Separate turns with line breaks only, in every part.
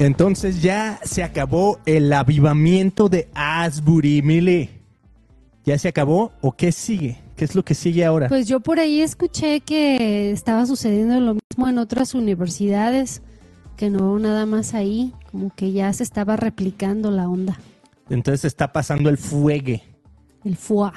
Entonces ya se acabó el avivamiento de Asbury, Mili. ¿Ya se acabó o qué sigue? ¿Qué es lo que sigue ahora?
Pues yo por ahí escuché que estaba sucediendo lo mismo en otras universidades, que no nada más ahí, como que ya se estaba replicando la onda.
Entonces está pasando el fuegue.
El FUA.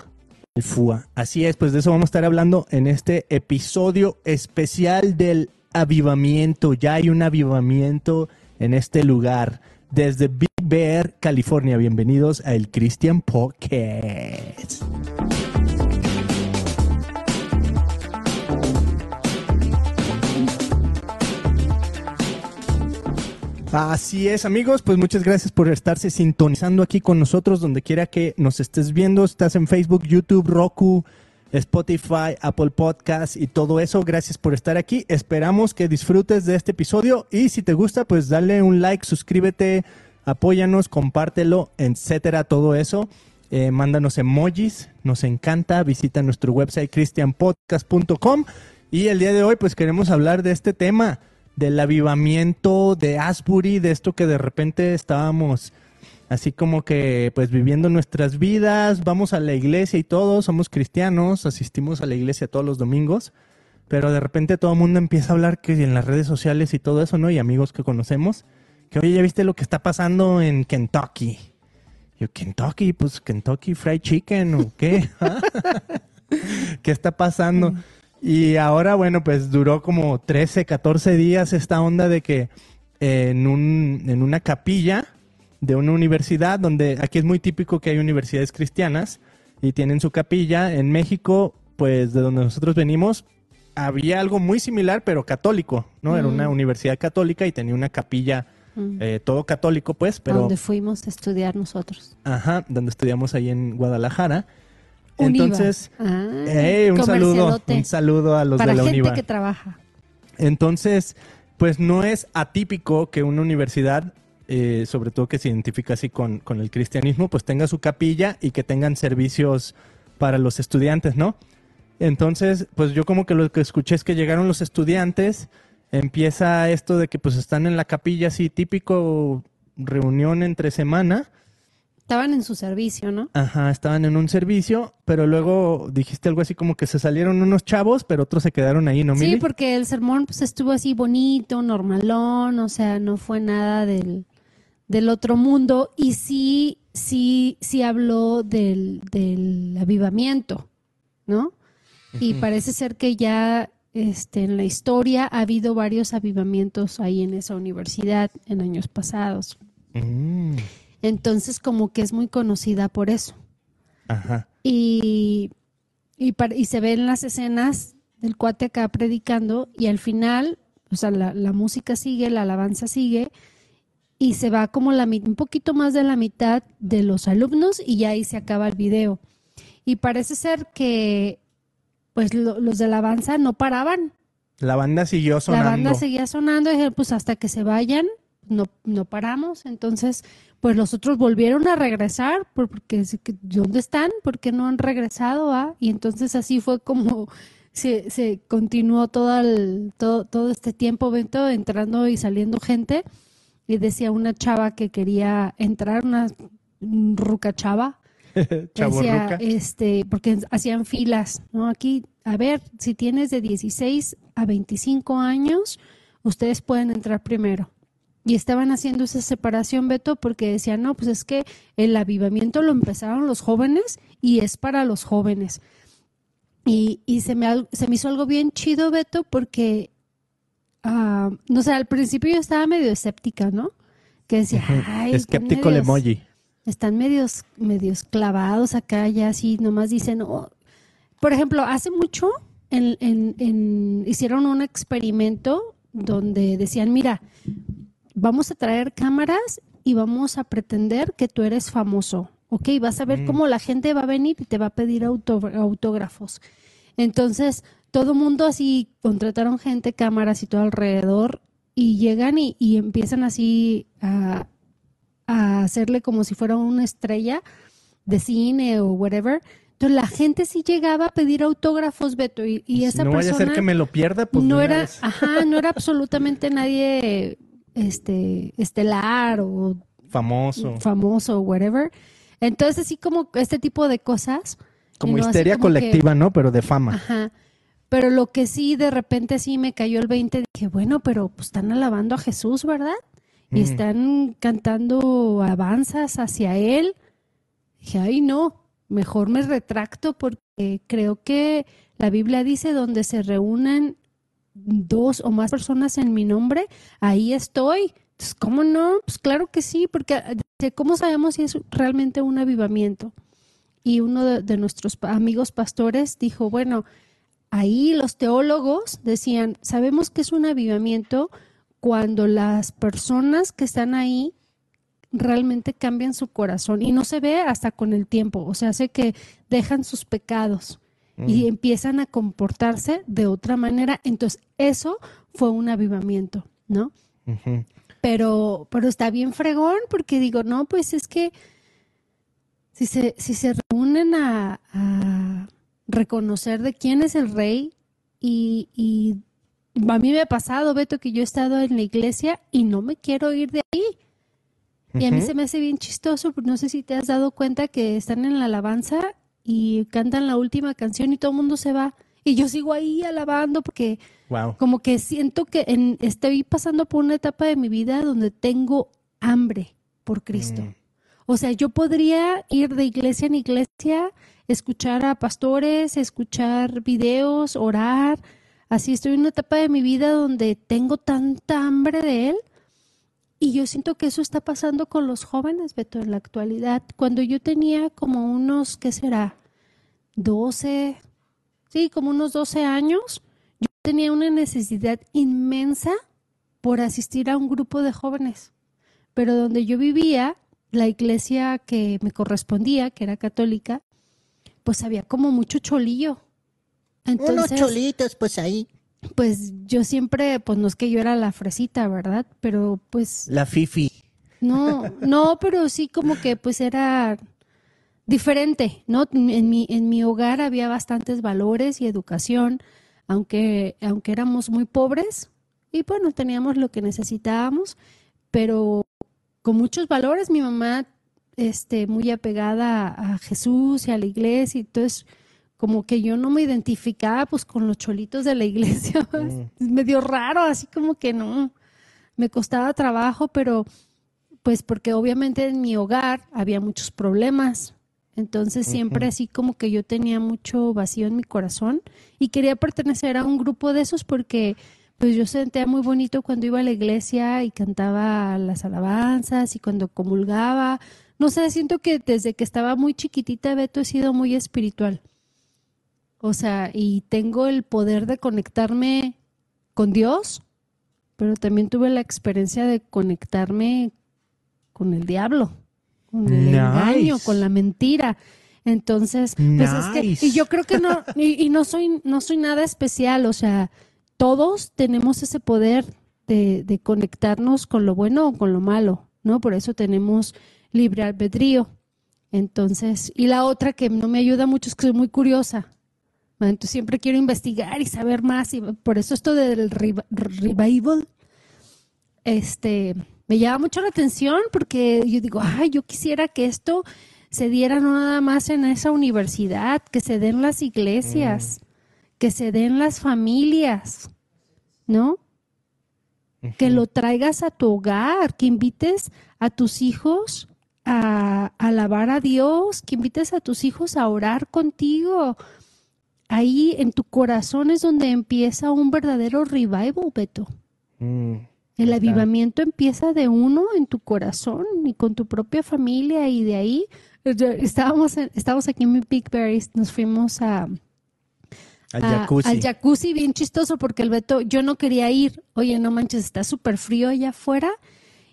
El FUA. Así es, pues de eso vamos a estar hablando en este episodio especial del avivamiento. Ya hay un avivamiento en este lugar. Desde Big Bear, California. Bienvenidos a el Christian Podcast. Así es, amigos, pues muchas gracias por estarse sintonizando aquí con nosotros, donde quiera que nos estés viendo, estás en Facebook, YouTube, Roku, Spotify, Apple Podcasts y todo eso. Gracias por estar aquí. Esperamos que disfrutes de este episodio y si te gusta, pues dale un like, suscríbete, apóyanos, compártelo, etcétera, todo eso. Eh, mándanos emojis, nos encanta. Visita nuestro website christianpodcast.com y el día de hoy, pues queremos hablar de este tema del avivamiento de Asbury, de esto que de repente estábamos así como que pues viviendo nuestras vidas, vamos a la iglesia y todos somos cristianos, asistimos a la iglesia todos los domingos, pero de repente todo el mundo empieza a hablar que en las redes sociales y todo eso, ¿no? Y amigos que conocemos, que oye, ¿ya viste lo que está pasando en Kentucky? Yo, Kentucky, pues Kentucky Fried Chicken o qué? ¿Qué está pasando? Y ahora, bueno, pues duró como 13, 14 días esta onda de que en, un, en una capilla de una universidad, donde aquí es muy típico que hay universidades cristianas y tienen su capilla. En México, pues de donde nosotros venimos, había algo muy similar, pero católico, ¿no? Era una universidad católica y tenía una capilla, eh, todo católico, pues, pero...
Donde fuimos a estudiar nosotros.
Ajá, donde estudiamos ahí en Guadalajara.
Univa.
Entonces,
Ah,
eh, un saludo, un saludo a los
Para
de la
gente
Univa.
que trabaja.
Entonces, pues no es atípico que una universidad, eh, sobre todo que se identifica así con, con el cristianismo, pues tenga su capilla y que tengan servicios para los estudiantes, ¿no? Entonces, pues yo como que lo que escuché es que llegaron los estudiantes, empieza esto de que pues están en la capilla así típico reunión entre semana,
Estaban en su servicio, ¿no?
Ajá, estaban en un servicio, pero luego dijiste algo así como que se salieron unos chavos, pero otros se quedaron ahí, ¿no,
Sí,
Mili?
porque el sermón pues estuvo así bonito, normalón, o sea, no fue nada del, del otro mundo y sí, sí, sí habló del, del avivamiento, ¿no? Y parece ser que ya este, en la historia ha habido varios avivamientos ahí en esa universidad en años pasados.
Mm,
Entonces como que es muy conocida por eso.
ajá.
Y, y, par- y se ven las escenas del cuate acá predicando y al final, o sea, la, la música sigue, la alabanza sigue y se va como la, un poquito más de la mitad de los alumnos y ya ahí se acaba el video. Y parece ser que pues lo- los de la alabanza no paraban.
La banda siguió sonando.
La banda seguía sonando y pues hasta que se vayan, no, no paramos. Entonces, pues los otros volvieron a regresar, por- porque ¿dónde están? ¿Por qué no han regresado? ah? Y entonces así fue como se, se continuó todo, el, todo, todo este tiempo, entrando y saliendo gente. Y decía una chava que quería entrar, una ruca chava, Decía, este, porque hacían filas, ¿no? Aquí, a ver, si tienes de 16 a 25 años, ustedes pueden entrar primero. Y estaban haciendo esa separación, Beto, porque decían, no, pues es que el avivamiento lo empezaron los jóvenes y es para los jóvenes. Y, y se, me, se me hizo algo bien chido, Beto, porque, ah, no sé, al principio yo estaba medio escéptica, ¿no? Que decía, ay,
Escéptico el emoji.
están medios, medios clavados acá, ya así, nomás dicen, oh. por ejemplo, hace mucho en, en- en- hicieron un experimento donde decían, mira, vamos a traer cámaras y vamos a pretender que tú eres famoso, ¿ok? Vas a ver
Mm.
cómo la gente va a venir y te va a pedir autógrafos. Entonces, todo mundo así, contrataron gente, cámaras y todo alrededor, y llegan y, y empiezan así a, a hacerle como si fuera una estrella de cine o whatever. Entonces la gente sí llegaba a pedir autógrafos, Beto, y, y
Si
esa
no vaya a
persona
ser que me lo pierda, pues
no era,
vez.
ajá, no era absolutamente nadie este estelar o
Famoso.
famoso o whatever. Entonces, así como este tipo de cosas.
Como
no
histeria
como que-
colectiva, ¿no? Pero de fama.
Ajá. Pero lo que sí, de repente sí me cayó el 20, dije, bueno, pero pues están alabando a Jesús, ¿verdad? Y
Mm.
están cantando avanzas hacia Él. Dije, ay, no, mejor me retracto porque creo que la Biblia dice donde se reúnen dos o más personas en mi nombre, ahí estoy. Entonces, ¿cómo no? Pues claro que sí, porque ah, ¿cómo sabemos si es realmente un avivamiento? Y uno de, de nuestros amigos pastores dijo, bueno, ahí los teólogos decían, sabemos que es un avivamiento cuando las personas que están ahí realmente cambian su corazón y no se ve hasta con el tiempo, o sea, hace que dejan sus pecados y empiezan a comportarse de otra manera. Entonces, eso fue un avivamiento, ¿no? Pero, pero está bien fregón porque digo, no, pues es que si se, si se reúnen a, a reconocer de quién es el rey y, y a mí me ha pasado, Beto, que yo he estado en la iglesia y no me quiero ir de ahí. Y a mí se me hace bien chistoso, porque no sé si te has dado cuenta que están en la alabanza y cantan la última canción y todo el mundo se va. Y yo sigo ahí alabando porque
Wow.
como que siento que en- estoy pasando por una etapa de mi vida donde tengo hambre por Cristo.
Mm.
O sea, yo podría ir de iglesia en iglesia, escuchar a pastores, escuchar videos, orar. Así estoy en una etapa de mi vida donde tengo tanta hambre de Él. Y yo siento que eso está pasando con los jóvenes, Beto, en la actualidad. Cuando yo tenía como unos, ¿qué será? 12, sí, como unos 12 años, yo tenía una necesidad inmensa por asistir a un grupo de jóvenes. Pero donde yo vivía, la iglesia que me correspondía, que era católica, pues había como mucho cholillo.
Unos
Entonces,
cholitos, pues ahí.
pues yo siempre, pues no es que yo era la fresita, ¿verdad? Pero pues
La Fifi.
no, no, pero sí como que pues era diferente, ¿no? En mi, en mi hogar había bastantes valores y educación, aunque, aunque éramos muy pobres y bueno, teníamos lo que necesitábamos, pero con muchos valores. Mi mamá, este, muy apegada a, a Jesús y a la iglesia, y entonces como que yo no me identificaba pues con los cholitos de la iglesia, es medio raro, así como que no, me costaba trabajo, pero pues porque obviamente en mi hogar había muchos problemas. Entonces siempre así como que yo tenía mucho vacío en mi corazón y quería pertenecer a un grupo de esos porque pues yo sentía muy bonito cuando iba a la iglesia y cantaba las alabanzas y cuando comulgaba. No sé, siento que desde que estaba muy chiquitita, Beto, he sido muy espiritual. O sea, y tengo el poder de conectarme con Dios, pero también tuve la experiencia de conectarme con el diablo, con el
Nice.
engaño, con la mentira. Entonces, pues es que, y yo creo que no, y, y no soy, no soy nada especial, o sea, todos tenemos ese poder de, conectarnos con lo bueno o con lo malo, ¿no? Por eso tenemos libre albedrío. Entonces, y la otra que no me ayuda mucho es que soy muy curiosa. Entonces siempre quiero investigar y saber más y por eso esto del revi- revival este me llama mucho la atención porque yo digo, ay, yo quisiera que esto se diera no nada más en esa universidad, que se den las iglesias, que se den las familias, ¿no? Que lo traigas a tu hogar, que invites a tus hijos a, a alabar a Dios, que invites a tus hijos a orar contigo. Ahí en tu corazón es donde empieza un verdadero revival, Beto.
Mm.
El avivamiento empieza de uno en tu corazón y con tu propia familia y de ahí yo- estábamos en- estábamos aquí en Big Berry, nos fuimos a,
Al
a-
jacuzzi.
al jacuzzi bien chistoso porque el Beto yo no quería ir. Oye, no manches, está súper frío allá afuera.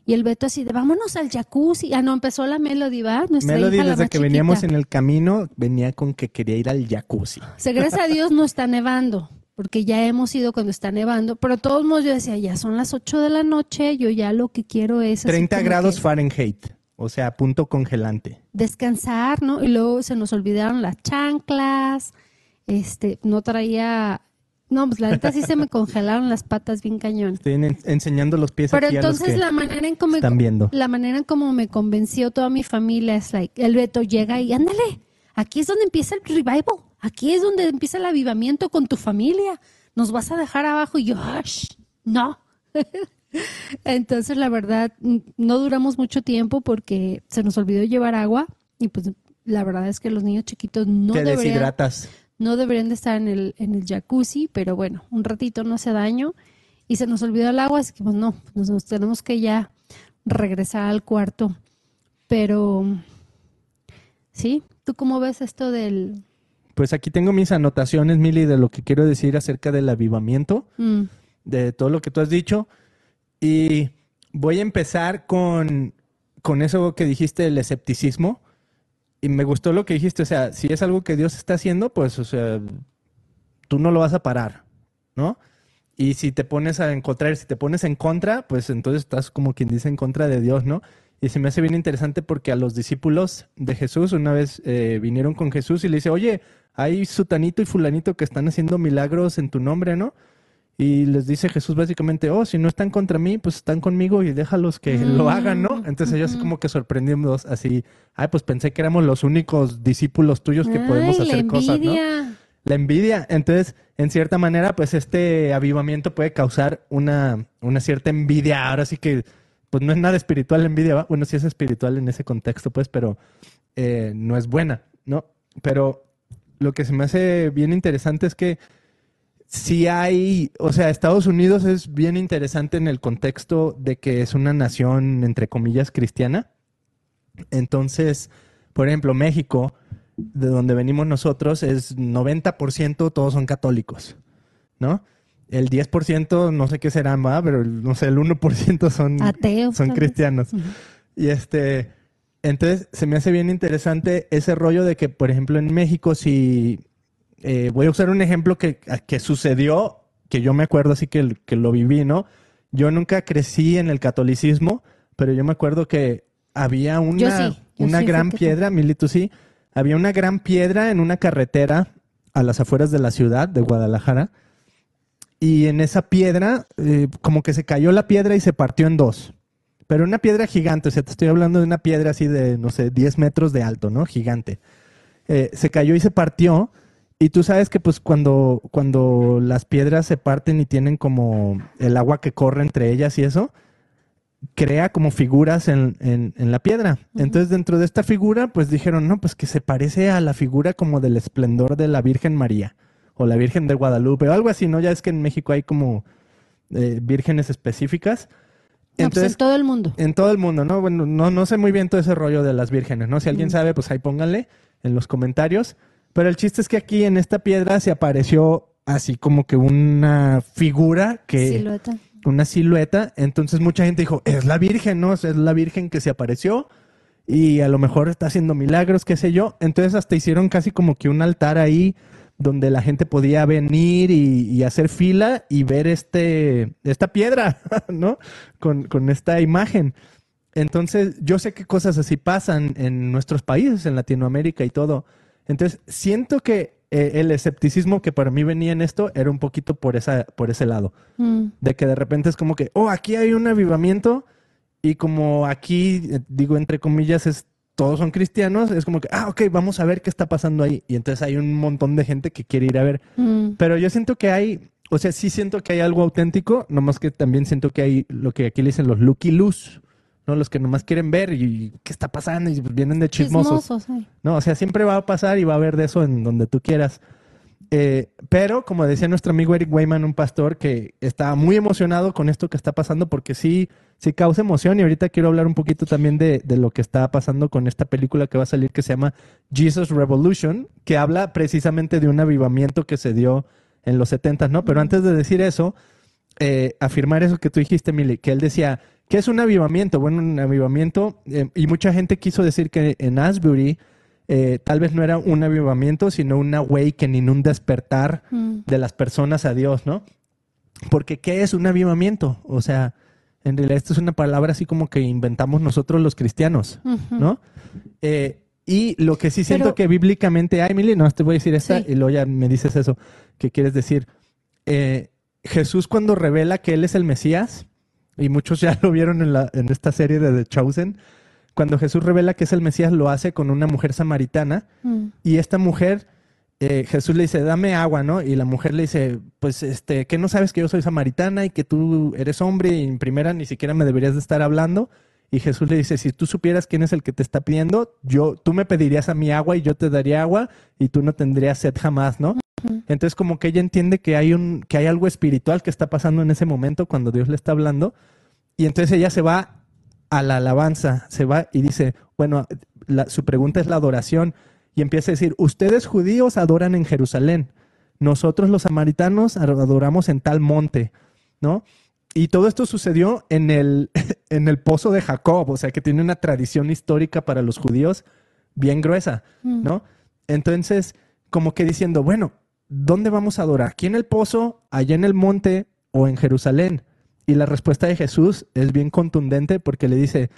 Y el Beto así de, vámonos al jacuzzi. Ah, no, empezó la Melody, ¿va? Nuestra
Melody,
hija, la
desde que veníamos en el camino, venía con que quería ir al jacuzzi.
O sea, gracias a Dios no está nevando, porque ya hemos ido cuando está nevando. Pero de todos modos yo decía, ya son las 8 de la noche, yo ya lo que quiero es... así
30
como
grados
que
Fahrenheit, o sea, punto congelante.
descansar, ¿no? Y luego se nos olvidaron las chanclas, este, no traía No, pues la neta sí se me congelaron las patas bien cañón.
Estoy en- enseñando los pies
Pero
aquí a los
entonces
que
la manera en cómo me,
están viendo.
la manera en cómo me convenció toda mi familia es like, el Beto llega y ándale, aquí es donde empieza el revival, aquí es donde empieza el avivamiento con tu familia, nos vas a dejar abajo y yo, "Ash, no. Entonces la verdad no duramos mucho tiempo porque se nos olvidó llevar agua y pues la verdad es que los niños chiquitos no
Te
deberían,
deshidratas.
No deberían de estar en el, en el jacuzzi, pero bueno, un ratito no hace daño. Y se nos olvidó el agua, así que pues no, nos, nos tenemos que ya regresar al cuarto. Pero, sí, ¿tú cómo ves esto del...
Pues aquí tengo mis anotaciones, Mili, de lo que quiero decir acerca del avivamiento.
mm,
de todo lo que tú has dicho. Y voy a empezar con, con eso que dijiste del escepticismo. Y me gustó lo que dijiste. O sea, si es algo que Dios está haciendo, pues, o sea, tú no lo vas a parar, ¿no? Y si te pones a encontrar, si te pones en contra, pues entonces estás como quien dice en contra de Dios, ¿no? Y se me hace bien interesante porque a los discípulos de Jesús una vez eh, vinieron con Jesús y le dice, oye, hay sutanito y fulanito que están haciendo milagros en tu nombre, ¿no? Y les dice Jesús básicamente, oh, si no están contra mí, pues están conmigo y déjalos que lo
Mm,
hagan, ¿no? Entonces ellos
ujú.
como que sorprendimos así, ay, pues pensé que éramos los únicos discípulos tuyos que podemos
la
hacer cosas, ¿no? La envidia. Entonces, en cierta manera, pues este avivamiento puede causar una, una cierta envidia. Ahora sí que, pues no es nada espiritual la envidia, ¿va? Bueno, sí es espiritual en ese contexto, pues, pero eh, no es buena, ¿no? Pero lo que se me hace bien interesante es que si hay, o sea, Estados Unidos es bien interesante en el contexto de que es una nación, entre comillas, cristiana. Entonces, por ejemplo, México, de donde venimos nosotros, es 90% todos son católicos, ¿no? El 10% no sé qué serán, ¿va? Pero no sé, el 1% son,
Ateos.
son cristianos. Y este, entonces se me hace bien interesante ese rollo de que, por ejemplo, en México, si eh, voy a usar un ejemplo que, que sucedió, que yo me acuerdo así que, que lo viví, ¿no? Yo nunca crecí en el catolicismo, pero yo me acuerdo que había una,
Yo sí, yo
una
sí,
gran piedra, Mili, tú sí, había una gran piedra en una carretera a las afueras de la ciudad de Guadalajara. Y en esa piedra, eh, como que se cayó la piedra y se partió en dos. Pero una piedra gigante, o sea, te estoy hablando de una piedra así de, no sé, 10 metros de alto, ¿no? Gigante. Eh, se cayó y se partió. Y tú sabes que pues cuando, cuando las piedras se parten y tienen como el agua que corre entre ellas y eso, crea como figuras en, en- en la piedra. Entonces dentro de esta figura pues dijeron, no, pues que se parece a la figura como del esplendor de la Virgen María o la Virgen de Guadalupe o algo así, ¿no? Ya es que en México hay como eh, vírgenes específicas.
No, pues en todo el mundo.
En todo el mundo, ¿no? Bueno, no, no sé muy bien todo ese rollo de las vírgenes, ¿no? Si alguien sabe, pues ahí pónganle en los comentarios. Pero el chiste es que aquí en esta piedra se apareció así como que una figura que...
Silueta.
Una silueta. Entonces mucha gente dijo, es la Virgen, ¿no? Es la Virgen que se apareció y a lo mejor está haciendo milagros, qué sé yo. Entonces hasta hicieron casi como que un altar ahí donde la gente podía venir y, y hacer fila y ver este, esta piedra, ¿no? Con, con esta imagen. Entonces, yo sé que cosas así pasan en nuestros países, en Latinoamérica y todo. Entonces, siento que eh, el escepticismo que para mí venía en esto era un poquito por, esa, por ese lado.
Mm.
De que de repente es como que, oh, aquí hay un avivamiento y como aquí, eh, digo entre comillas, es todos son cristianos, es como que, ah, ok, vamos a ver qué está pasando ahí. Y entonces hay un montón de gente que quiere ir a ver.
Mm.
Pero yo siento que hay, o sea, sí siento que hay algo auténtico, nomás que también siento que hay lo que aquí le dicen los looky loose, ¿no? Los que nomás quieren ver y qué está pasando y pues vienen de chismosos.
Chismosos.
No, o sea, siempre va a pasar y va a haber de eso en donde tú quieras. Eh, pero, como decía nuestro amigo Eric Wayman, un pastor que está muy emocionado con esto que está pasando porque sí, sí causa emoción y ahorita quiero hablar un poquito también de, de lo que está pasando con esta película que va a salir que se llama Jesus Revolution, que habla precisamente de un avivamiento que se dio en los 70, ¿no? Pero antes de decir eso, eh, afirmar eso que tú dijiste, Mili, que él decía, ¿qué es un avivamiento? Bueno, un avivamiento, eh, y mucha gente quiso decir que en Asbury eh, tal vez no era un avivamiento, sino un awakening, un despertar
Mm.
de las personas a Dios, ¿no? Porque ¿qué es un avivamiento? O sea, en realidad esto es una palabra así como que inventamos nosotros los cristianos. ¿no? Eh, y lo que sí siento
Pero-
que bíblicamente hay, Emily, no te voy a decir esta
Sí.
y luego ya me dices eso que quieres decir. Jesús cuando revela que Él es el Mesías, y muchos ya lo vieron en, la, en esta serie de The Chosen, cuando Jesús revela que es el Mesías lo hace con una mujer samaritana
Mm.
y esta mujer, eh, Jesús le dice, dame agua, ¿no? Y la mujer le dice, pues, este, que no sabes que yo soy samaritana y que tú eres hombre y en primera ni siquiera me deberías de estar hablando. Y Jesús le dice, si tú supieras quién es el que te está pidiendo, yo, tú me pedirías a mí agua y yo te daría agua y tú no tendrías sed jamás, ¿no? Entonces como que ella entiende que hay un, que hay algo espiritual que está pasando en ese momento cuando Dios le está hablando. Y entonces ella se va a la alabanza, se va y dice, bueno, la- su pregunta es la adoración. Y empieza a decir, ustedes judíos adoran en Jerusalén, nosotros los samaritanos adoramos en tal monte, ¿no? Y todo esto sucedió en el, en el pozo de Jacob, o sea que tiene una tradición histórica para los judíos bien gruesa. ¿no? Entonces, como que diciendo, bueno, ¿dónde vamos a adorar? ¿Aquí en el pozo, allá en el monte o en Jerusalén? Y la respuesta de Jesús es bien contundente porque le dice,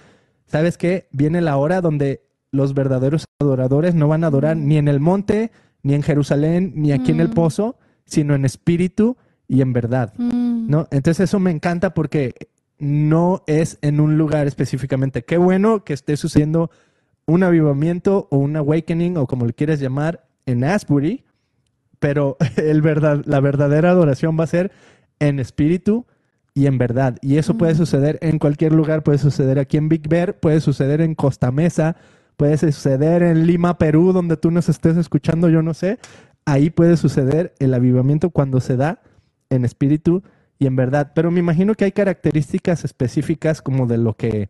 ¿sabes qué? Viene la hora donde los verdaderos adoradores no van a adorar ni en el monte, ni en Jerusalén, ni aquí en el
Mm.
pozo, sino en espíritu y en verdad.
Mm.
¿no? Entonces eso me encanta porque no es en un lugar específicamente. Qué bueno que esté sucediendo un avivamiento o un awakening o como le quieras llamar en Asbury, pero el verdad, la verdadera adoración va a ser en espíritu y en verdad. Y eso puede
Mm.
suceder en cualquier lugar, puede suceder aquí en Big Bear, puede suceder en Costa Mesa, puede suceder en Lima, Perú, donde tú nos estés escuchando, yo no sé. Ahí puede suceder el avivamiento cuando se da en espíritu y en verdad. Pero me imagino que hay características específicas como de lo que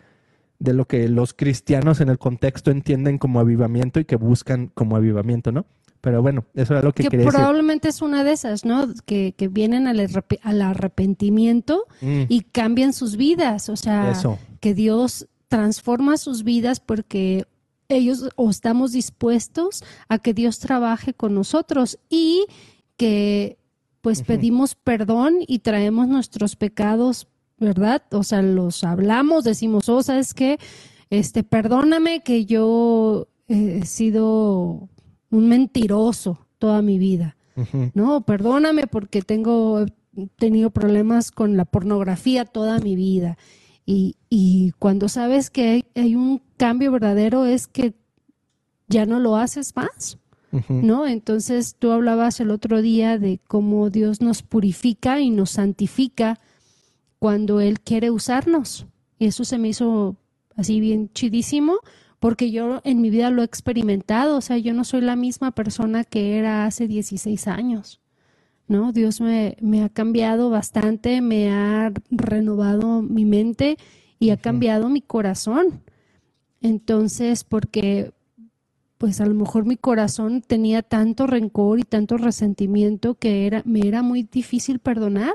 de lo que los cristianos en el contexto entienden como avivamiento y que buscan como avivamiento, ¿no? Pero bueno, eso era lo que,
que
quería decir.
probablemente es una de esas, ¿no? Que, que vienen al, al arrepentimiento
Mm,
y cambian sus vidas. O sea,
eso.
que Dios transforma sus vidas porque ellos o estamos dispuestos a que Dios trabaje con nosotros y que pues pedimos perdón y traemos nuestros pecados, ¿verdad? O sea, los hablamos, decimos, oh, ¿sabes qué? Este, perdóname que yo eh, he sido un mentiroso toda mi vida. No, perdóname porque tengo he tenido problemas con la pornografía toda mi vida. Y, y cuando sabes que hay, hay un cambio verdadero es que ya no lo haces más. ¿no? Entonces tú hablabas el otro día de cómo Dios nos purifica y nos santifica cuando Él quiere usarnos. Y eso se me hizo así bien chidísimo porque yo en mi vida lo he experimentado, o sea, yo no soy la misma persona que era hace 16 años, ¿no? Dios me, me ha cambiado bastante, me ha renovado mi mente y ha cambiado mi corazón. Entonces, porque pues a lo mejor mi corazón tenía tanto rencor y tanto resentimiento que era, me era muy difícil perdonar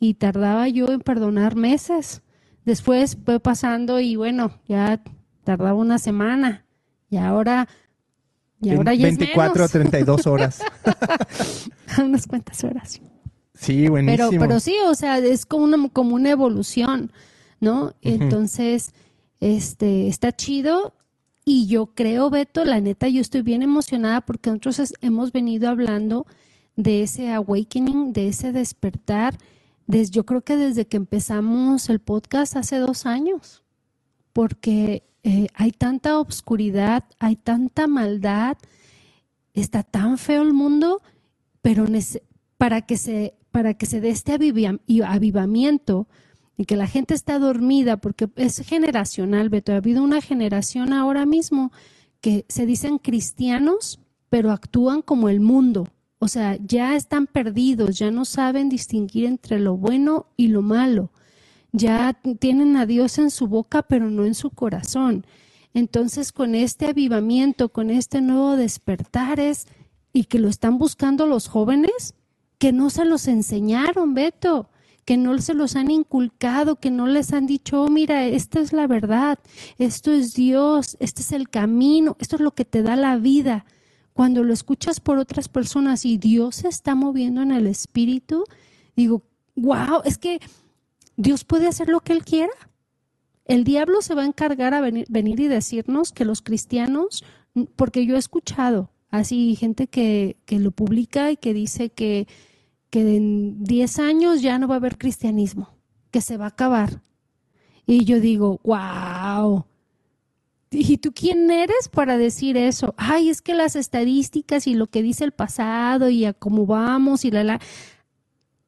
y tardaba yo en perdonar meses. Después fue pasando y bueno, ya tardaba una semana y ahora, y ahora ya
24 a
es
32 horas.
unas cuantas horas.
Sí, buenísimo.
Pero, pero sí, o sea, es como una, como una evolución, ¿no? Entonces, este, está chido. Y yo creo, Beto, la neta, yo estoy bien emocionada porque nosotros hemos venido hablando de ese awakening, de ese despertar, desde, yo creo que desde que empezamos el podcast hace dos años, porque eh, hay tanta obscuridad, hay tanta maldad, está tan feo el mundo, pero para que se para que se dé este avivamiento y que la gente está dormida porque es generacional, Beto, ha habido una generación ahora mismo que se dicen cristianos, pero actúan como el mundo. O sea, ya están perdidos, ya no saben distinguir entre lo bueno y lo malo. Ya tienen a Dios en su boca, pero no en su corazón. Entonces, con este avivamiento, con este nuevo despertar es, y que lo están buscando los jóvenes, que no se los enseñaron, Beto, que no se los han inculcado, que no les han dicho, oh, mira, esta es la verdad, esto es Dios, este es el camino, esto es lo que te da la vida. Cuando lo escuchas por otras personas y Dios se está moviendo en el espíritu, digo, wow, es que Dios puede hacer lo que Él quiera. El diablo se va a encargar a venir, y decirnos que los cristianos, porque yo he escuchado así gente que, que lo publica y que dice que, que en 10 años ya no va a haber cristianismo, que se va a acabar. Y yo digo, wow. ¿Y tú quién eres para decir eso? Ay, es que las estadísticas y lo que dice el pasado y a cómo vamos y la la.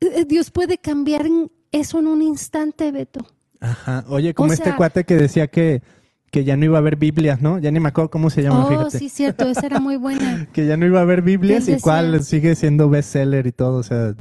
Eh, Dios puede cambiar en eso en un instante, Beto.
Ajá. Oye, como
O
este
sea-
cuate que decía que, que ya no iba a haber Biblias, ¿no? Ya ni me acuerdo cómo se llama,
Oh,
fíjate.
sí, cierto, esa era muy buena.
Que ya no iba a haber Biblias
Él
y cuál sigue siendo bestseller y todo, o sea,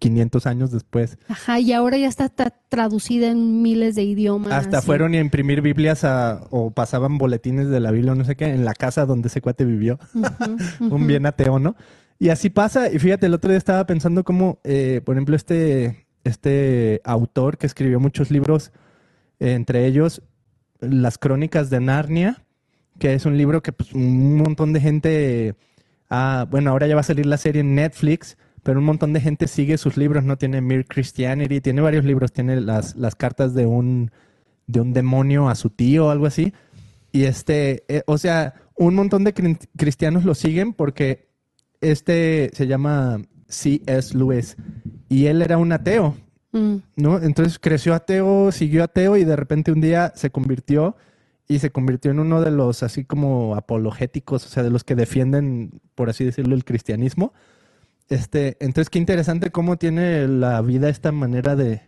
500 años después.
Ajá, y ahora ya está tra- traducida en miles de idiomas.
Hasta fueron a imprimir Biblias a- o pasaban boletines de la Biblia o no sé qué en la casa donde ese cuate vivió.
Ujú,
un bien ateo, ¿no? Y así pasa, y fíjate, el otro día estaba pensando cómo, eh, por ejemplo, este, este autor que escribió muchos libros, entre ellos Las Crónicas de Narnia, que es un libro que pues, un montón de gente, ah, bueno, ahora ya va a salir la serie en Netflix, pero un montón de gente sigue sus libros, ¿no? Tiene Mere Christianity, tiene varios libros, tiene las, las cartas de un, de un demonio a su tío o algo así. Y este, eh, o sea, un montón de cri- cristianos lo siguen porque este se llama C.S. Lewis y él era un ateo,
Mm,
¿no? Entonces creció ateo, siguió ateo y de repente un día se convirtió y se convirtió en uno de los así como apologéticos, o sea, de los que defienden, por así decirlo, el cristianismo. Este, entonces qué interesante cómo tiene la vida esta manera de,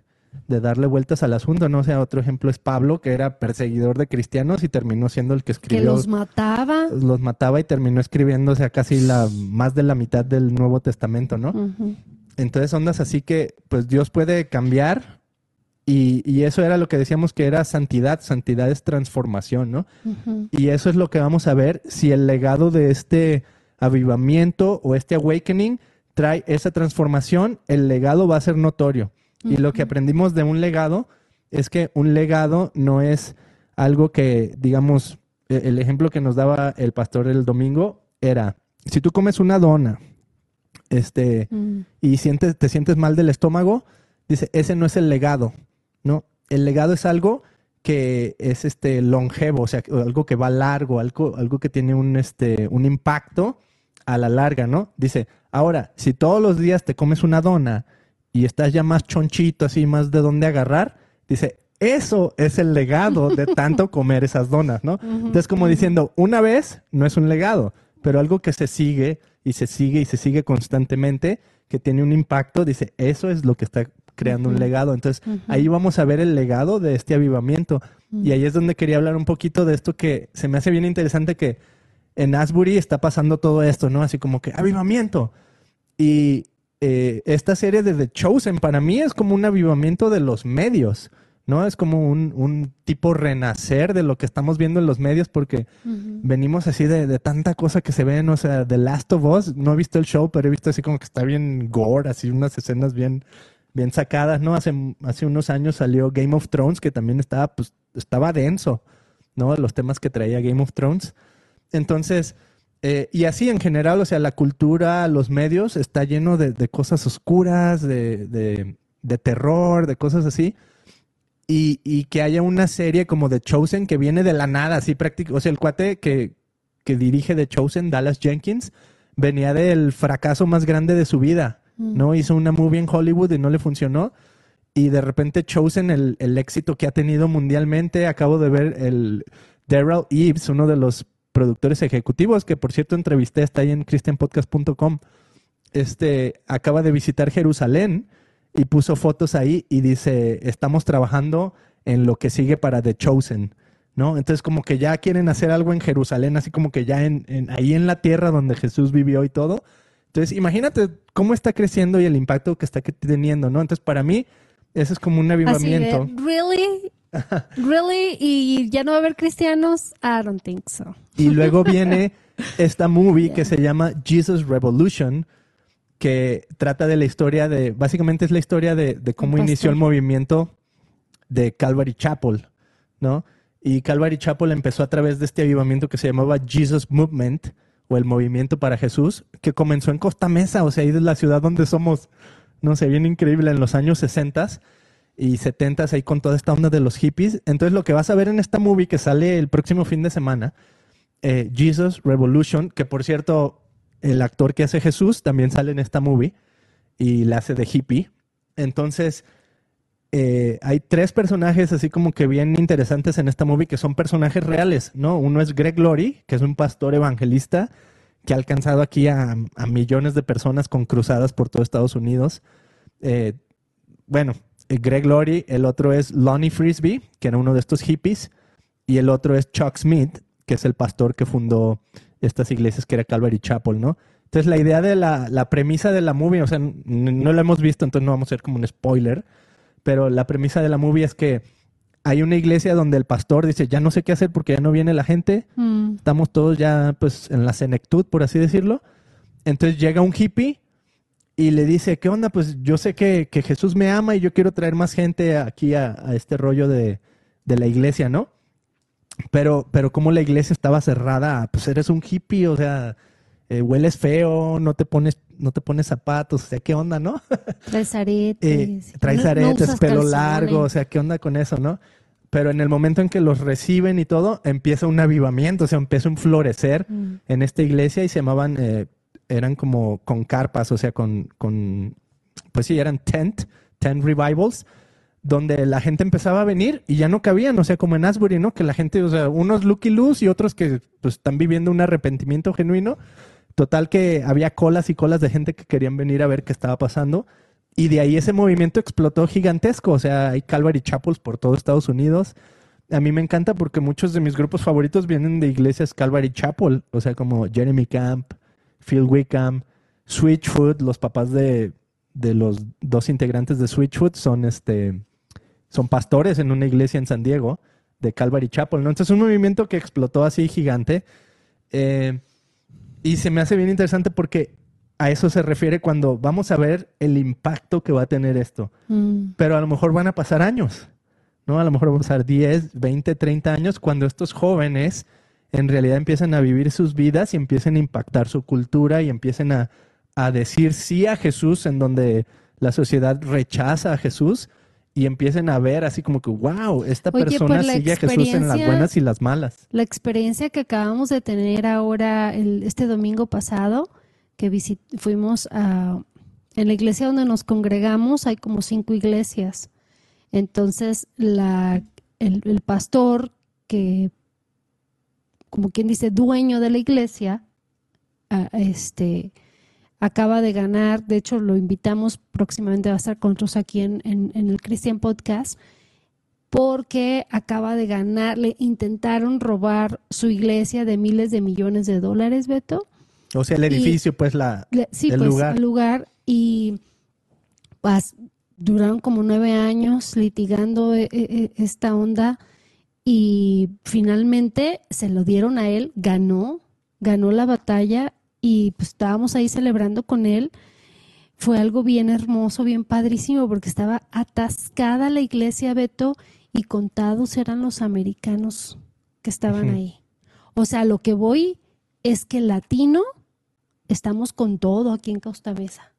de darle vueltas al asunto, ¿no? O sea, otro ejemplo es Pablo, que era perseguidor de cristianos y terminó siendo el que
que
escribió
los mataba.
los mataba y terminó escribiendo, o sea, casi la más de la mitad del Nuevo Testamento, ¿no?
Ujú.
Entonces, ondas así que, pues Dios puede cambiar y, y eso era lo que decíamos que era santidad, santidad es transformación, ¿no? Y eso es lo que vamos a ver si el legado de este avivamiento o este awakening trae esa transformación, el legado va a ser notorio. Y lo que aprendimos de un legado es que un legado no es algo que, digamos, e- el ejemplo que nos daba el pastor el domingo era, si tú comes una dona, este,
Mm.
y sientes, te sientes mal del estómago, dice, ese no es el legado, ¿no? El legado es algo que es este longevo, o sea, algo que va largo, algo, algo que tiene un, este, un impacto a la larga, ¿no? Dice, ahora, si todos los días te comes una dona y estás ya más chonchito, así, más de dónde agarrar, dice, eso es el legado de tanto comer esas donas, ¿no? Entonces, como diciendo, una vez no es un legado, pero algo que se sigue y se sigue y se sigue constantemente, que tiene un impacto, dice, eso es lo que está creando un
Ujú.
legado. Entonces,
Ujú.
ahí vamos a ver el legado de este avivamiento. Y ahí es donde quería hablar un poquito de esto que se me hace bien interesante que en Asbury está pasando todo esto, ¿no? Así como que avivamiento. Y eh, esta serie de The Chosen para mí es como un avivamiento de los medios, ¿no? Es como un, un tipo renacer de lo que estamos viendo en los medios porque venimos así de, de tanta cosa que se ven, o sea, The Last of Us, no he visto el show, pero he visto así como que está bien gore, así unas escenas bien, bien sacadas, ¿no? Hace, hace unos años salió Game of Thrones, que también estaba, pues, estaba denso, ¿no? Los temas que traía Game of Thrones. Entonces, eh, y así en general, o sea, la cultura, los medios, está lleno de, de cosas oscuras, de, de- de terror, de cosas así. Y, y que haya una serie como The Chosen que viene de la nada, así práctico. O sea, el cuate que, que dirige The Chosen, Dallas Jenkins, venía del fracaso más grande de su vida, ¿no? Hizo una movie en Hollywood y no le funcionó. Y de repente Chosen, el, el éxito que ha tenido mundialmente, acabo de ver el Daryl Eves, uno de los productores ejecutivos, que por cierto entrevisté, está ahí en christianpodcast.com, este, acaba de visitar Jerusalén y puso fotos ahí y dice, estamos trabajando en lo que sigue para The Chosen, ¿no? Entonces como que ya quieren hacer algo en Jerusalén, así como que ya en, en- ahí en la tierra donde Jesús vivió y todo. Entonces imagínate cómo está creciendo y el impacto que está teniendo, ¿no? Entonces para mí eso es como un
Así de,
avivamiento.
really, really, y ya no va a haber cristianos. I don't think so.
Y luego viene esta movie que se llama Jesus Revolution, que trata de la historia de, básicamente es la historia de, de cómo inició el movimiento de Calvary Chapel, ¿no? Y Calvary Chapel empezó a través de este avivamiento que se llamaba Jesus Movement, o el movimiento para Jesús, que comenzó en Costa Mesa, o sea, ahí de la ciudad donde somos, no sé, bien increíble, en los años 60 y 70 ahí con toda esta onda de los hippies. Entonces lo que vas a ver en esta movie que sale el próximo fin de semana, eh, Jesus Revolution, que por cierto, el actor que hace Jesús también sale en esta movie. y la hace de hippie. Entonces, eh, hay tres personajes así como que bien interesantes en esta movie que son personajes reales, ¿no? Uno es Greg Laurie, que es un pastor evangelista que ha alcanzado aquí a, millones de personas con cruzadas por todo Estados Unidos. Eh, bueno, eh, Greg Laurie, el otro es Lonnie Frisbee, que era uno de estos hippies, y el otro es Chuck Smith, que es el pastor que fundó estas iglesias que era Calvary Chapel, ¿no? Entonces la idea de la, la premisa de la movie, o sea, no la hemos visto, entonces no vamos a hacer como un spoiler, pero la premisa de la movie es que hay una iglesia donde el pastor dice, ya no sé qué hacer porque ya no viene la gente,
Mm,
estamos todos ya pues en la senectud, por así decirlo. Entonces llega un hippie y le dice, ¿qué onda? Pues yo sé que, que Jesús me ama y yo quiero traer más gente aquí a, a este rollo de, de la iglesia, ¿no? Pero, pero como la iglesia estaba cerrada, pues eres un hippie, o sea, eh, hueles feo, no te pones, no te pones zapatos, o sea, ¿qué onda, no?
traes aretes.
Eh, traes
no-
aretes, pelo
calzones.
largo, o sea, ¿qué onda con eso, no? Pero en el momento en que los reciben y todo, empieza un avivamiento, o sea, empieza un florecer
Mm.
en esta iglesia y se llamaban, eh, eran como con carpas, o sea, con, con, pues sí, eran tent, tent revivals, donde la gente empezaba a venir y ya no cabían, o sea, como en Asbury, ¿no? Que la gente, o sea, unos lucky loose y otros que pues, están viviendo un arrepentimiento genuino. Total que había colas y colas de gente que querían venir a ver qué estaba pasando. Y de ahí ese movimiento explotó gigantesco. O sea, hay Calvary Chapels por todo Estados Unidos. A mí me encanta porque muchos de mis grupos favoritos vienen de iglesias Calvary Chapel. O sea, como Jeremy Camp, Phil Wickham, Switchfoot, los papás de, de los dos integrantes de Switchfoot son este son pastores en una iglesia en San Diego de Calvary Chapel, ¿no? Entonces un movimiento que explotó así gigante. Eh, y se me hace bien interesante porque a eso se refiere cuando vamos a ver el impacto que va a tener esto.
Mm.
Pero a lo mejor van a pasar años, ¿no? A lo mejor van a pasar 10, 20, 30 años cuando estos jóvenes en realidad empiecen a vivir sus vidas y empiecen a impactar su cultura y empiecen a, a decir sí a Jesús en donde la sociedad rechaza a Jesús y empiecen a ver así como que, wow, esta
Oye,
persona
pues la
sigue a Jesús en las buenas y las malas.
La experiencia que acabamos de tener ahora, el- este domingo pasado, que visit- fuimos a, en la iglesia donde nos congregamos, hay como cinco iglesias. Entonces, la, el, el pastor que, como quien dice, dueño de la iglesia, este, acaba de ganar, de hecho lo invitamos próximamente, va a estar con nosotros aquí en, en- en el Christian Podcast, porque acaba de ganar, le intentaron robar su iglesia de miles de millones de dólares, Beto.
O sea, el
Y-
edificio, pues la...
Le- Sí,
El
pues
lugar.
el lugar. Y pues, duraron como nueve años litigando eh, eh, esta onda. Y finalmente se lo dieron a él, ganó, ganó la batalla y pues estábamos ahí celebrando con él. Fue algo bien hermoso, bien padrísimo porque estaba atascada la iglesia, Beto, y contados eran los americanos que estaban ahí. O sea, lo que voy es que latino estamos con todo aquí en Costa Mesa.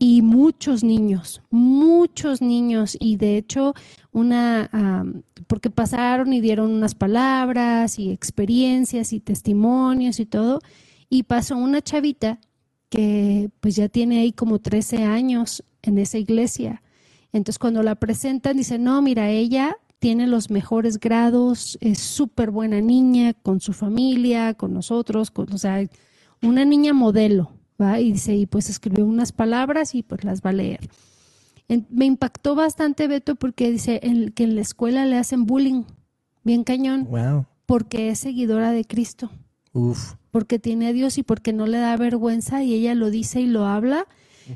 Y muchos niños, muchos niños, y de hecho, una, am, porque pasaron y dieron unas palabras y experiencias y testimonios y todo, y pasó una chavita que pues ya tiene ahí como 13 años en esa iglesia. Entonces cuando la presentan, dice, no, mira, ella tiene los mejores grados, es súper buena niña con su familia, con nosotros, con, o sea, una niña modelo, ¿va? Y dice, y pues escribió unas palabras y pues las va a leer. En- me impactó bastante, Beto, porque dice en- que en la escuela le hacen bullying, bien cañón,
Wow.
porque es seguidora de Cristo,
Uf.
porque tiene a Dios y porque no le da vergüenza y ella lo dice y lo habla.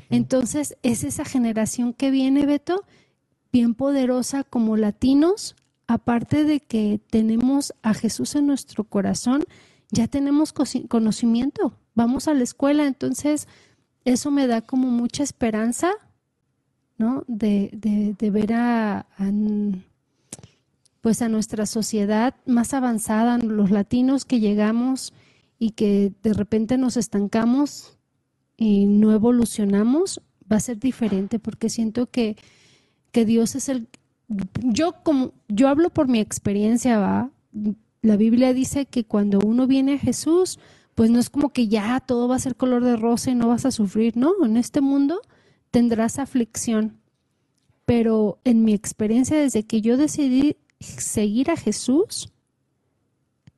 Entonces, es esa generación que viene, Beto, bien poderosa como latinos, aparte de que tenemos a Jesús en nuestro corazón, ya tenemos conocimiento, vamos a la escuela, entonces eso me da como mucha esperanza, ¿no? De, de- de ver a, a- pues a nuestra sociedad más avanzada, los latinos que llegamos y que de repente nos estancamos y no evolucionamos, va a ser diferente porque siento que, que Dios es el... Yo, como, yo hablo por mi experiencia, ¿va? La Biblia dice que cuando uno viene a Jesús, pues no es como que ya todo va a ser color de rosa y no vas a sufrir, ¿no? En este mundo tendrás aflicción, pero en mi experiencia desde que yo decidí seguir a Jesús,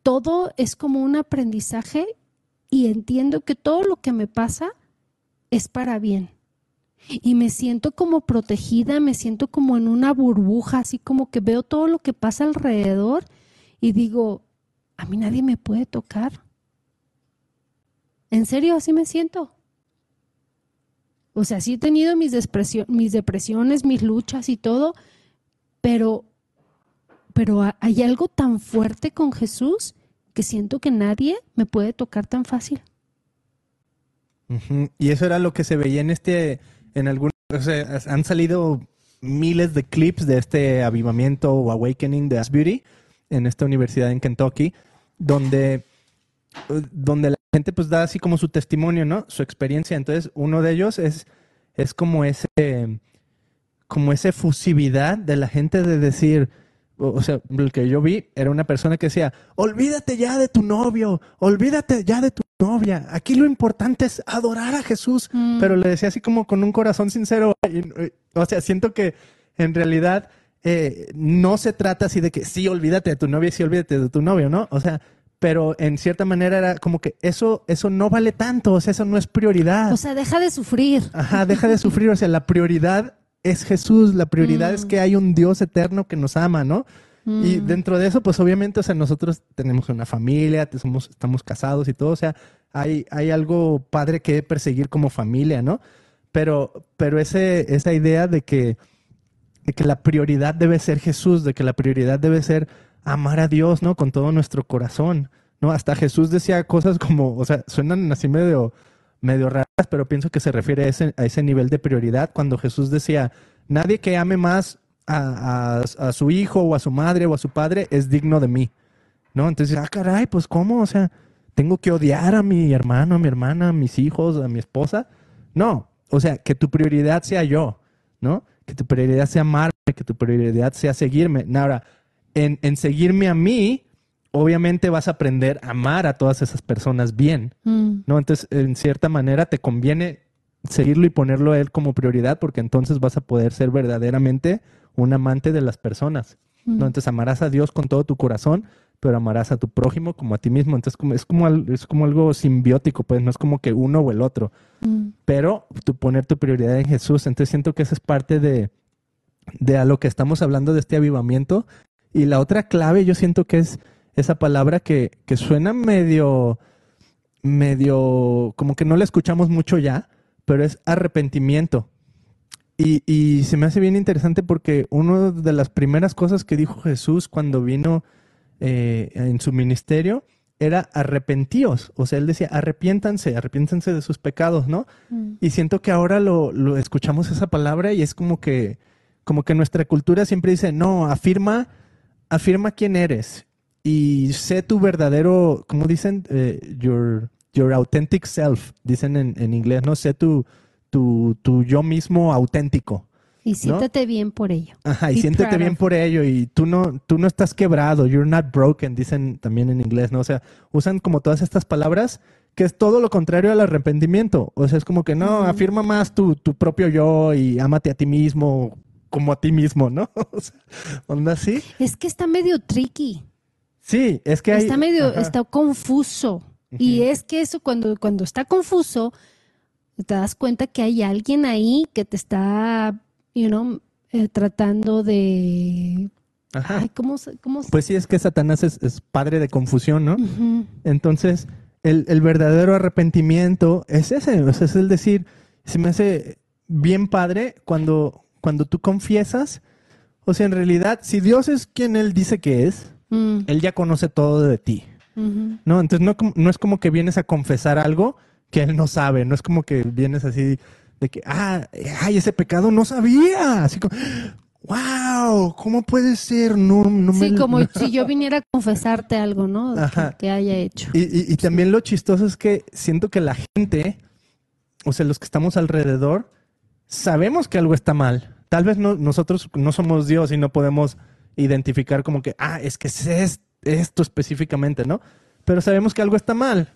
todo es como un aprendizaje y entiendo que todo lo que me pasa es para bien. Y me siento como protegida, me siento como en una burbuja, así como que veo todo lo que pasa alrededor y digo, a mí nadie me puede tocar. En serio, así me siento. O sea, sí he tenido mis, mis depresiones, mis luchas y todo, pero, pero hay algo tan fuerte con Jesús que siento que nadie me puede tocar tan fácil.
Y eso era lo que se veía en este, en algunos, o sea, han salido miles de clips de este avivamiento o awakening de Asbury en esta universidad en Kentucky, donde, donde la gente pues da así como su testimonio, ¿no? Su experiencia. Entonces, uno de ellos es, es como ese, como esa efusividad de la gente de decir, o sea, el que yo vi era una persona que decía, olvídate ya de tu novio, olvídate ya de tu novia, aquí lo importante es adorar a Jesús, mm. pero le decía así como con un corazón sincero, o sea, siento que en realidad eh, no se trata así de que sí, olvídate de tu novia y sí, olvídate de tu novio, ¿no? O sea, pero en cierta manera era como que eso, eso no vale tanto, o sea, eso no es prioridad.
O sea, deja de sufrir.
Ajá, deja de sufrir, o sea, la prioridad es Jesús, la prioridad es mm. que hay un Dios eterno que nos ama, ¿no? Y mm. dentro de eso, pues obviamente, o sea, nosotros tenemos una familia, somos, estamos casados y todo, o sea, hay, hay algo padre que perseguir como familia, ¿no? Pero, pero ese, esa idea de que, de que la prioridad debe ser Jesús, de que la prioridad debe ser amar a Dios, ¿no? Con todo nuestro corazón, ¿no? Hasta Jesús decía cosas como, o sea, suenan así medio, medio raras, pero pienso que se refiere a ese, nivel de prioridad cuando Jesús decía, nadie que ame más a, su hijo o a su madre o a su padre es digno de mí, ¿no? Entonces, ah, caray, pues ¿cómo? O sea, tengo que odiar a mi hermano, a mi hermana, a mis hijos, a mi esposa. No, o sea, que tu prioridad sea yo, ¿no? Que tu prioridad sea amarme, que tu prioridad sea seguirme. Ahora, en seguirme a mí, obviamente vas a aprender a amar a todas esas personas bien, mm. ¿no? Entonces, en cierta manera, te conviene seguirlo y ponerlo a él como prioridad porque entonces vas a poder ser verdaderamente un amante de las personas, ¿no? Mm. Entonces, amarás a Dios con todo tu corazón, pero amarás a tu prójimo como a ti mismo. Entonces, como, es, como, es como algo simbiótico, pues no es como que uno o el otro, mm. pero tú poner tu prioridad en Jesús. Entonces, siento que esa es parte de, de a lo que estamos hablando de este avivamiento. Y la otra clave, yo siento que es esa palabra que, que suena medio, medio, como que no la escuchamos mucho ya, pero es arrepentimiento. Y, y, se me hace bien interesante porque una de las primeras cosas que dijo Jesús cuando vino eh, en su ministerio era arrepentíos. O sea, él decía, arrepiéntanse, arrepiéntanse de sus pecados, ¿no? Mm. Y siento que ahora lo, lo, escuchamos esa palabra y es como que, como que nuestra cultura siempre dice, no, afirma, afirma quién eres y sé tu verdadero, ¿cómo dicen? Eh, your, your authentic self, dicen en, en inglés, ¿no? Sé tu, tu, tu, yo mismo auténtico.
Y siéntete bien por ello.
Ajá, y siéntete bien por ello. Y tú no, tú no estás quebrado, you're not broken, dicen también en inglés, ¿no? O sea, usan como todas estas palabras que es todo lo contrario al arrepentimiento. O sea, es como que no, afirma más tu, tu propio yo y ámate a ti mismo como a ti mismo, ¿no? o sea, onda así.
Es que está medio tricky.
Sí, es que
Está medio, está confuso. Y es que eso, cuando, cuando está confuso, te das cuenta que hay alguien ahí que te está, you know, eh, tratando de...
Ajá. ¿cómo, Pues sí, es que Satanás es, padre de confusión, ¿no? Entonces, el, verdadero arrepentimiento es ese, o sea, es el decir, se me hace bien padre cuando, cuando tú confiesas, o sea, en realidad, si Dios es quien Él dice que es, Mm. Él ya conoce todo de ti. ¿No? Entonces no, no, es como que vienes a confesar algo que él no sabe. No es como que vienes así de que, ah, ay, ese pecado no sabía. Así como, wow, ¿cómo puede ser? No, no
sí, como si yo viniera a confesarte algo, ¿no? Que, haya hecho.
Y, y, también lo chistoso es que siento que la gente, o sea, los que estamos alrededor, sabemos que algo está mal. Tal vez no, nosotros no somos Dios y no podemos identificar como que, ah, es que es esto específicamente, ¿no? Pero sabemos que algo está mal.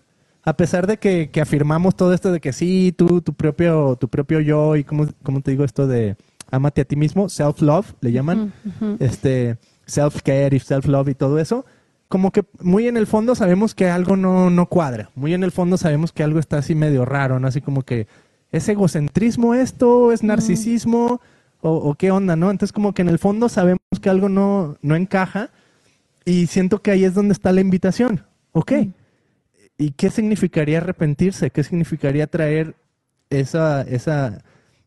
a pesar de que, que afirmamos todo esto de que sí, tú, tu propio, tu propio yo y cómo, cómo te digo esto de amate a ti mismo, self-love, le llaman,
Ujú, ujú.
este, self-care y self-love y todo eso, como que muy en el fondo sabemos que algo no, no cuadra, muy en el fondo sabemos que algo está así medio raro, ¿no? Así como que es egocentrismo esto, es narcisismo o, o qué onda, ¿no? Entonces como que en el fondo sabemos que algo no, no encaja y siento que ahí es donde está la invitación, ¿ok? ¿Y qué significaría arrepentirse? ¿Qué significaría traer esa, esa,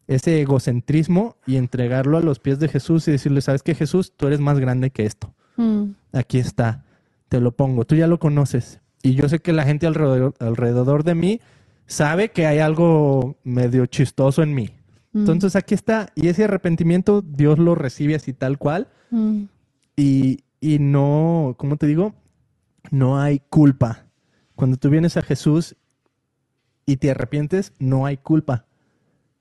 ese egocentrismo y entregarlo a los pies de Jesús y decirle, sabes que Jesús, tú eres más grande que esto.
Mm,
Aquí está, te lo pongo, tú ya lo conoces. Y yo sé que la gente alrededor, alrededor de mí sabe que hay algo medio chistoso en mí.
Mm,
Entonces aquí está, y ese arrepentimiento Dios lo recibe así tal cual,
mm,
y, y no, ¿cómo te digo? No hay culpa. Cuando tú vienes a Jesús y te arrepientes, no hay culpa.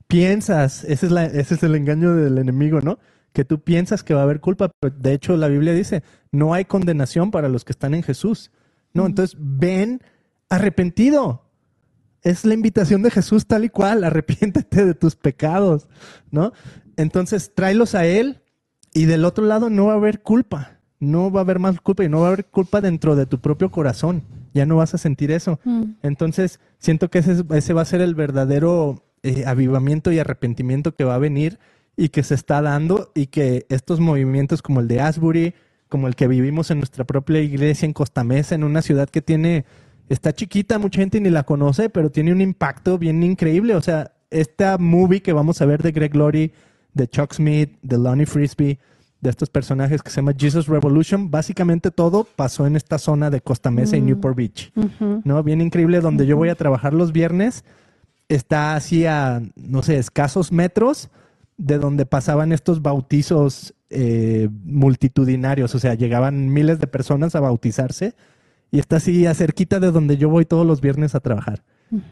Piensas, ese es, la- ese es el engaño del enemigo, ¿no? Que tú piensas que va a haber culpa, pero de hecho la Biblia dice, no hay condenación para los que están en Jesús. No, entonces ven arrepentido. Es la invitación de Jesús tal y cual, arrepiéntete de tus pecados, ¿no? Entonces tráelos a Él y del otro lado no va a haber culpa, no va a haber más culpa y no va a haber culpa dentro de tu propio corazón, ya no vas a sentir eso.
mm,
Entonces siento que ese, ese va a ser el verdadero eh, avivamiento y arrepentimiento que va a venir y que se está dando y que estos movimientos como el de Asbury, como el que vivimos en nuestra propia iglesia en Costa Mesa, en una ciudad que tiene, está chiquita, mucha gente ni la conoce, pero tiene un impacto bien increíble. O sea, esta movie que vamos a ver de Greg Laurie, de Chuck Smith, de Lonnie Frisbee, de estos personajes que se llama Jesus Revolution, básicamente todo pasó en esta zona de Costa Mesa y
Mm.
Newport Beach. ¿no? Bien increíble, donde yo voy a trabajar los viernes, está así a, no sé, escasos metros de donde pasaban estos bautizos eh, multitudinarios, o sea, llegaban miles de personas a bautizarse y está así a cerquita de donde yo voy todos los viernes a trabajar.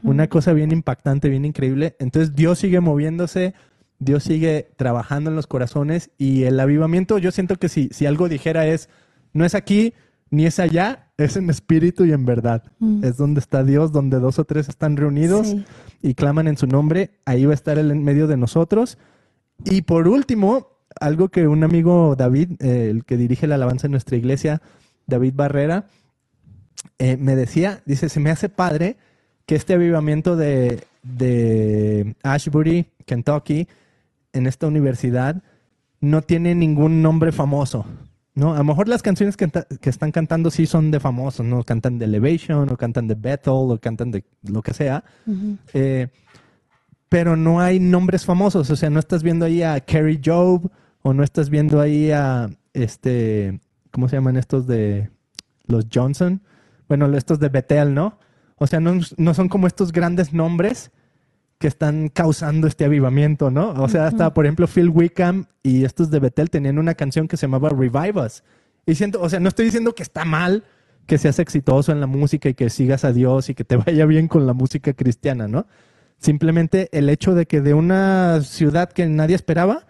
Una cosa bien impactante, bien increíble. Entonces Dios sigue moviéndose, Dios sigue trabajando en los corazones y el avivamiento, yo siento que si, si algo dijera es, no es aquí ni es allá, es en espíritu y en verdad.
Mm.
Es donde está Dios, donde dos o tres están reunidos
Sí.
y claman en su nombre, ahí va a estar Él en medio de nosotros. Y por último, algo que un amigo David, eh, el que dirige la alabanza en nuestra iglesia, David Barrera, eh, me decía, dice, se me hace padre que este avivamiento de, de Ashbury, Kentucky, en esta universidad, no tiene ningún nombre famoso. ¿no? A lo mejor las canciones que, que están cantando sí son de famosos, ¿no? Cantan de Elevation, o cantan de Bethel, o cantan de lo que sea. Eh, pero no hay nombres famosos. O sea, no estás viendo ahí a Kerry Job o no estás viendo ahí a este, ¿cómo se llaman estos de los Johnson? Bueno, estos de Bethel, ¿no? O sea, no, no son como estos grandes nombres que están causando este avivamiento, ¿no? O sea, hasta, por ejemplo, Phil Wickham y estos de Bethel tenían una canción que se llamaba Revive Us. Y siento, o sea, no estoy diciendo que está mal que seas exitoso en la música y que sigas a Dios y que te vaya bien con la música cristiana, ¿no? Simplemente el hecho de que de una ciudad que nadie esperaba,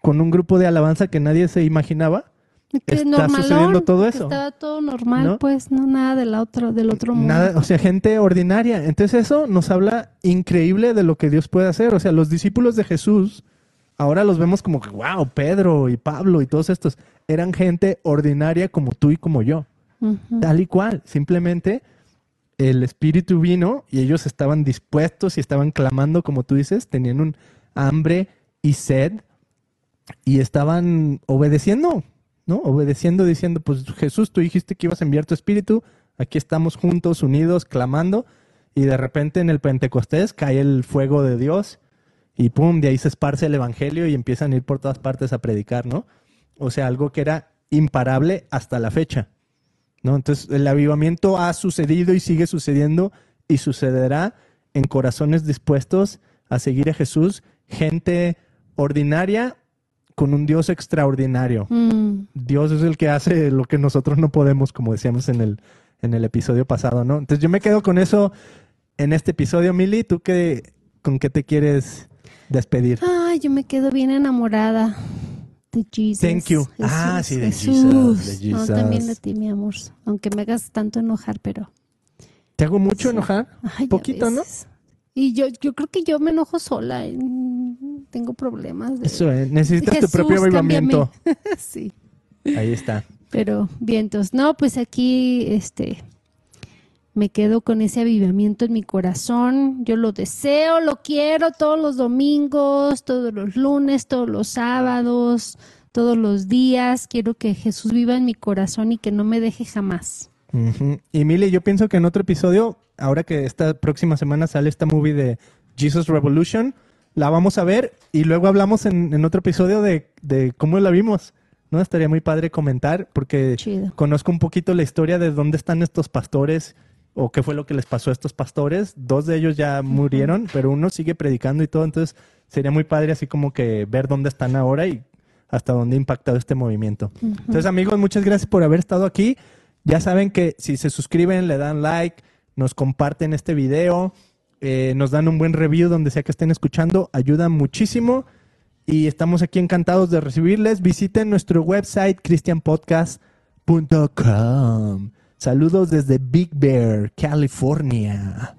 con un grupo de alabanza que nadie se imaginaba,
Que
Está
normalón,
sucediendo todo eso.
Estaba todo normal,
¿No?
pues, no nada del otro, del otro mundo.
Nada, o sea, gente ordinaria. Entonces eso nos habla increíble de lo que Dios puede hacer. O sea, los discípulos de Jesús, ahora los vemos como que, wow, Pedro y Pablo y todos estos, eran gente ordinaria como tú y como yo. Tal y cual. Simplemente el Espíritu vino y ellos estaban dispuestos y estaban clamando, como tú dices, tenían un hambre y sed y estaban obedeciendo, ¿no? Obedeciendo, diciendo, pues Jesús, tú dijiste que ibas a enviar tu Espíritu, aquí estamos juntos, unidos, clamando y de repente en el Pentecostés cae el fuego de Dios y pum, de ahí se esparce el Evangelio y empiezan a ir por todas partes a predicar, ¿no? O sea, algo que era imparable hasta la fecha. ¿no? Entonces, el avivamiento ha sucedido y sigue sucediendo y sucederá en corazones dispuestos a seguir a Jesús, gente ordinaria con un Dios extraordinario.
Mm,
Dios es el que hace lo que nosotros no podemos, como decíamos en el, en el episodio pasado, ¿no? Entonces, yo me quedo con eso en este episodio, Mili. ¿Tú qué, con qué te quieres despedir?
Ay, yo me quedo bien enamorada de Jesus.
Thank you.
Jesús,
Ah, sí, de
Jesús.
Jesus, de
No, también de
Jesus.
ti, mi amor. Aunque me hagas tanto enojar, pero
¿Te hago mucho enojar?
Ay,
Poquito, ¿no?
Y yo, yo creo que yo me enojo sola. Tengo problemas de...
Eso, eh, necesitas tu propio avivamiento.
sí.
Ahí está.
Pero vientos. No, pues aquí este me quedo con ese avivamiento en mi corazón. Yo lo deseo, lo quiero todos los domingos, todos los lunes, todos los sábados, todos los días. Quiero que Jesús viva en mi corazón y que no me deje jamás.
Ujú. Y Mili, yo pienso que en otro episodio, ahora que esta próxima semana sale esta movie de Jesus Revolution, la vamos a ver y luego hablamos en, en otro episodio de, de cómo la vimos. ¿No? Estaría muy padre comentar porque
Chido.
conozco un poquito la historia de dónde están estos pastores o qué fue lo que les pasó a estos pastores. Dos de ellos ya murieron, pero uno sigue predicando y todo. Entonces sería muy padre así como que ver dónde están ahora y hasta dónde ha impactado este movimiento. Entonces amigos, muchas gracias por haber estado aquí. Ya saben que si se suscriben, le dan like, nos comparten este video, eh, nos dan un buen review donde sea que estén escuchando, ayuda muchísimo y estamos aquí encantados de recibirles. Visiten nuestro website christianpodcast.com. Saludos desde Big Bear, California.